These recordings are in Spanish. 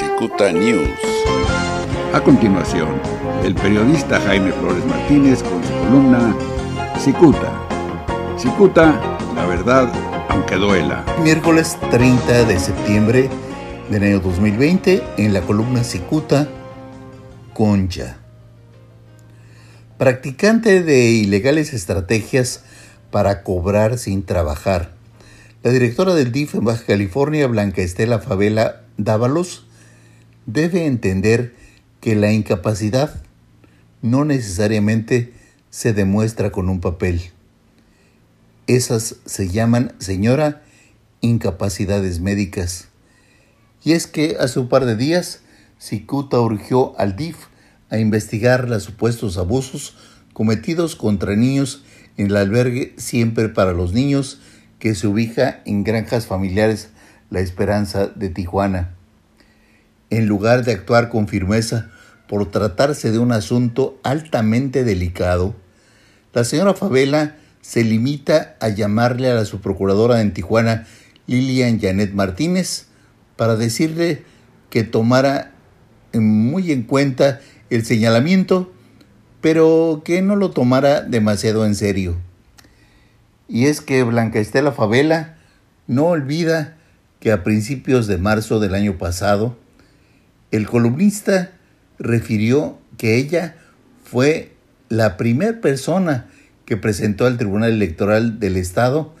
Cicuta News. A continuación, el periodista Jaime Flores Martínez con su columna Cicuta. Cicuta, la verdad, aunque duela. Miércoles 30 de septiembre del año 2020, en la columna Cicuta, Concha. Practicante de ilegales estrategias para cobrar sin trabajar. La directora del DIF en Baja California, Blanca Estela Favela Dávalos, debe entender que la incapacidad no necesariamente se demuestra con un papel. Esas se llaman, señora, incapacidades médicas. Y es que hace un par de días, Cicuta urgió al DIF a investigar los supuestos abusos cometidos contra niños en el albergue Siempre para los Niños que se ubica en Granjas Familiares La Esperanza de Tijuana en lugar de actuar con firmeza por tratarse de un asunto altamente delicado, la señora Favela se limita a llamarle a la subprocuradora en Tijuana, Lilian Janet Martínez, para decirle que tomara muy en cuenta el señalamiento, pero que no lo tomara demasiado en serio. Y es que Blanca Estela Favela no olvida que a principios de marzo del año pasado, el columnista refirió que ella fue la primera persona que presentó al Tribunal Electoral del Estado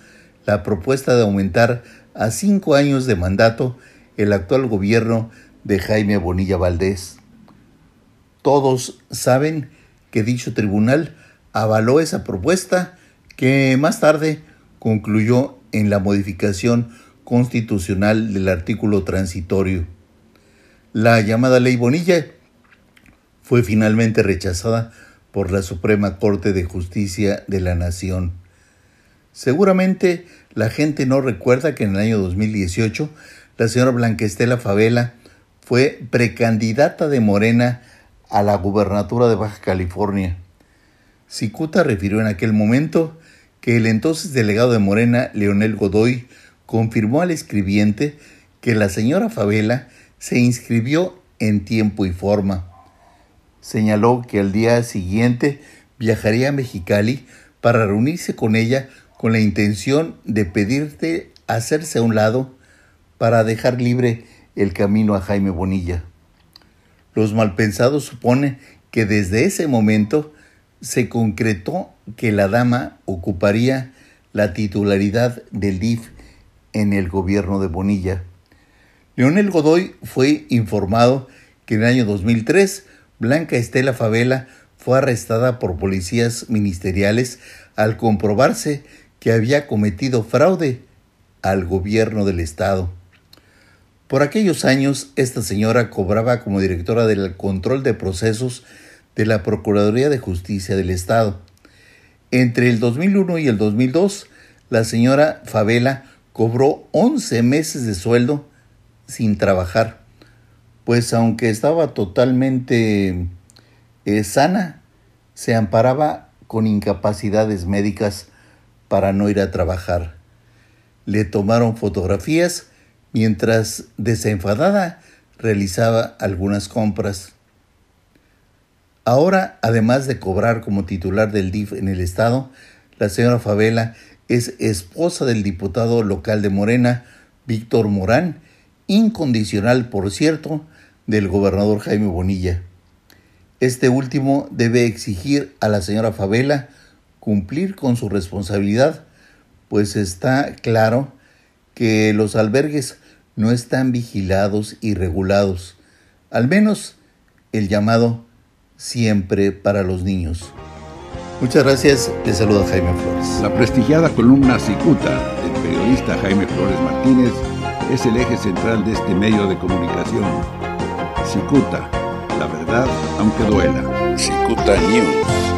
la propuesta de aumentar a cinco años de mandato el actual gobierno de Jaime Bonilla Valdés. Todos saben que dicho tribunal avaló esa propuesta que más tarde concluyó en la modificación constitucional del artículo transitorio. La llamada Ley Bonilla fue finalmente rechazada por la Suprema Corte de Justicia de la Nación. Seguramente la gente no recuerda que en el año 2018 la señora Blanquestela Favela fue precandidata de Morena a la gubernatura de Baja California. Cicuta refirió en aquel momento que el entonces delegado de Morena, Leonel Godoy, confirmó al escribiente que la señora Favela se inscribió en tiempo y forma. Señaló que al día siguiente viajaría a Mexicali para reunirse con ella con la intención de pedirte hacerse a un lado para dejar libre el camino a Jaime Bonilla. Los malpensados suponen que desde ese momento se concretó que la dama ocuparía la titularidad del DIF en el gobierno de Bonilla. Leonel Godoy fue informado que en el año 2003 Blanca Estela Favela fue arrestada por policías ministeriales al comprobarse que había cometido fraude al gobierno del estado. Por aquellos años, esta señora cobraba como directora del control de procesos de la Procuraduría de Justicia del Estado. Entre el 2001 y el 2002, la señora Favela cobró 11 meses de sueldo sin trabajar, pues aunque estaba totalmente eh, sana, se amparaba con incapacidades médicas para no ir a trabajar. Le tomaron fotografías mientras desenfadada realizaba algunas compras. Ahora, además de cobrar como titular del DIF en el estado, la señora Favela es esposa del diputado local de Morena, Víctor Morán, incondicional, por cierto, del gobernador Jaime Bonilla. Este último debe exigir a la señora Favela cumplir con su responsabilidad, pues está claro que los albergues no están vigilados y regulados, al menos el llamado siempre para los niños. Muchas gracias, te saluda Jaime Flores. La prestigiada columna Cicuta del periodista Jaime Flores Martínez es el eje central de este medio de comunicación. Cicuta, la verdad aunque duela. Cicuta News.